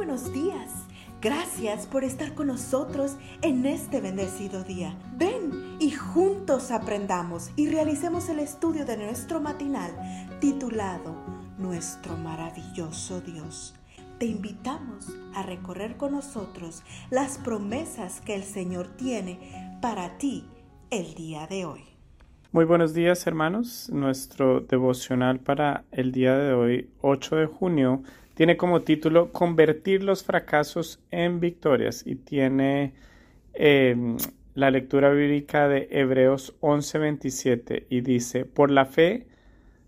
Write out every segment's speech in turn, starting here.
buenos días. Gracias por estar con nosotros en este bendecido día. Ven y juntos aprendamos y realicemos el estudio de nuestro matinal titulado Nuestro maravilloso Dios. Te invitamos a recorrer con nosotros las promesas que el Señor tiene para ti el día de hoy. Muy buenos días hermanos. Nuestro devocional para el día de hoy, 8 de junio, tiene como título Convertir los fracasos en victorias y tiene em, la lectura bíblica de Hebreos 11:27 y dice, por la fe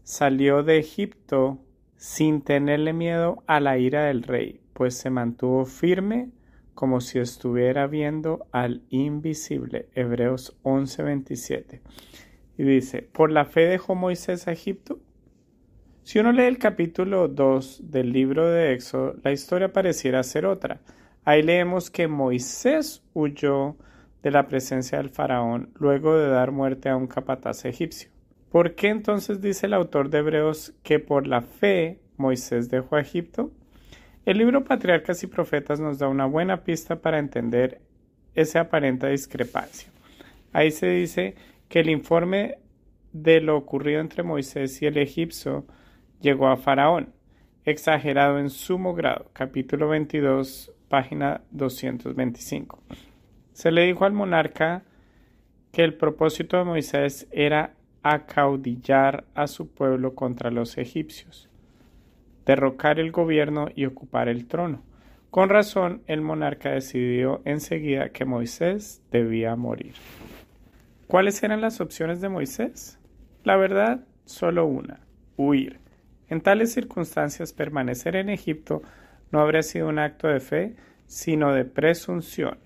salió de Egipto sin tenerle miedo a la ira del rey, pues se mantuvo firme como si estuviera viendo al invisible. Hebreos 11:27. Y dice, por la fe dejó Moisés a Egipto. Si uno lee el capítulo 2 del libro de Éxodo, la historia pareciera ser otra. Ahí leemos que Moisés huyó de la presencia del faraón luego de dar muerte a un capataz egipcio. ¿Por qué entonces dice el autor de Hebreos que por la fe Moisés dejó a Egipto? El libro Patriarcas y Profetas nos da una buena pista para entender esa aparente discrepancia. Ahí se dice que el informe de lo ocurrido entre Moisés y el egipcio llegó a Faraón, exagerado en sumo grado, capítulo 22, página 225. Se le dijo al monarca que el propósito de Moisés era acaudillar a su pueblo contra los egipcios, derrocar el gobierno y ocupar el trono. Con razón, el monarca decidió enseguida que Moisés debía morir. ¿Cuáles eran las opciones de Moisés? La verdad, solo una, huir. En tales circunstancias, permanecer en Egipto no habría sido un acto de fe, sino de presunción.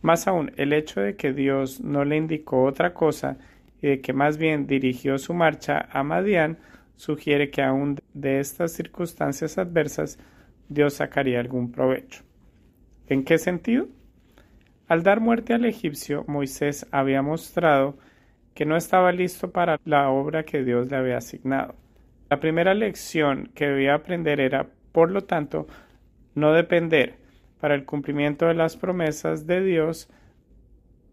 Más aún, el hecho de que Dios no le indicó otra cosa y de que más bien dirigió su marcha a Madián sugiere que aún de estas circunstancias adversas Dios sacaría algún provecho. ¿En qué sentido? Al dar muerte al egipcio, Moisés había mostrado que no estaba listo para la obra que Dios le había asignado. La primera lección que debía aprender era, por lo tanto, no depender para el cumplimiento de las promesas de Dios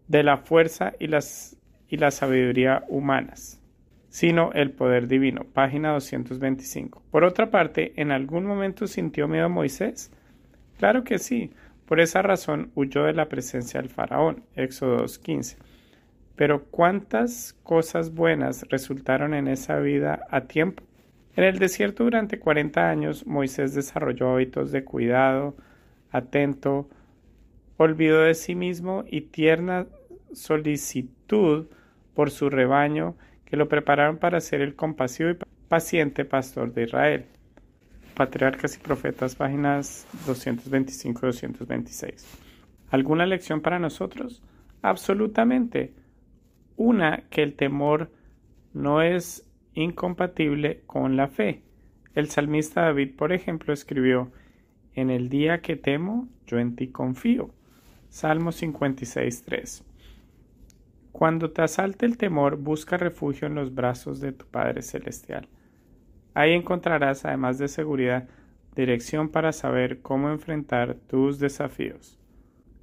de la fuerza y, las, y la sabiduría humanas, sino el poder divino. Página 225. Por otra parte, ¿en algún momento sintió miedo Moisés? Claro que sí, por esa razón huyó de la presencia del faraón. Éxodo 2.15. Pero ¿cuántas cosas buenas resultaron en esa vida a tiempo? En el desierto durante 40 años Moisés desarrolló hábitos de cuidado, atento, olvido de sí mismo y tierna solicitud por su rebaño que lo prepararon para ser el compasivo y paciente pastor de Israel. Patriarcas y Profetas, páginas 225-226. ¿Alguna lección para nosotros? Absolutamente. Una, que el temor no es incompatible con la fe. El salmista David, por ejemplo, escribió, En el día que temo, yo en ti confío. Salmo 56.3. Cuando te asalte el temor, busca refugio en los brazos de tu Padre Celestial. Ahí encontrarás, además de seguridad, dirección para saber cómo enfrentar tus desafíos.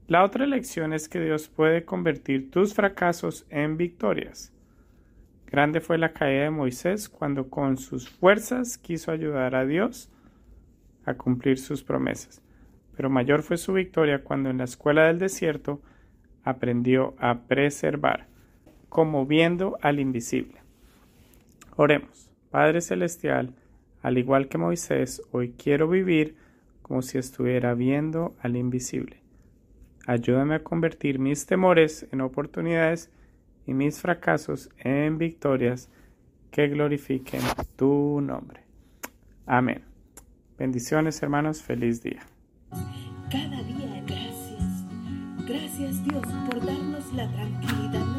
La otra lección es que Dios puede convertir tus fracasos en victorias. Grande fue la caída de Moisés cuando con sus fuerzas quiso ayudar a Dios a cumplir sus promesas. Pero mayor fue su victoria cuando en la escuela del desierto aprendió a preservar, como viendo al invisible. Oremos. Padre Celestial, al igual que Moisés, hoy quiero vivir como si estuviera viendo al invisible. Ayúdame a convertir mis temores en oportunidades y mis fracasos en victorias que glorifiquen tu nombre. Amén. Bendiciones hermanos, feliz día. Cada día gracias. Gracias Dios por darnos la tranquilidad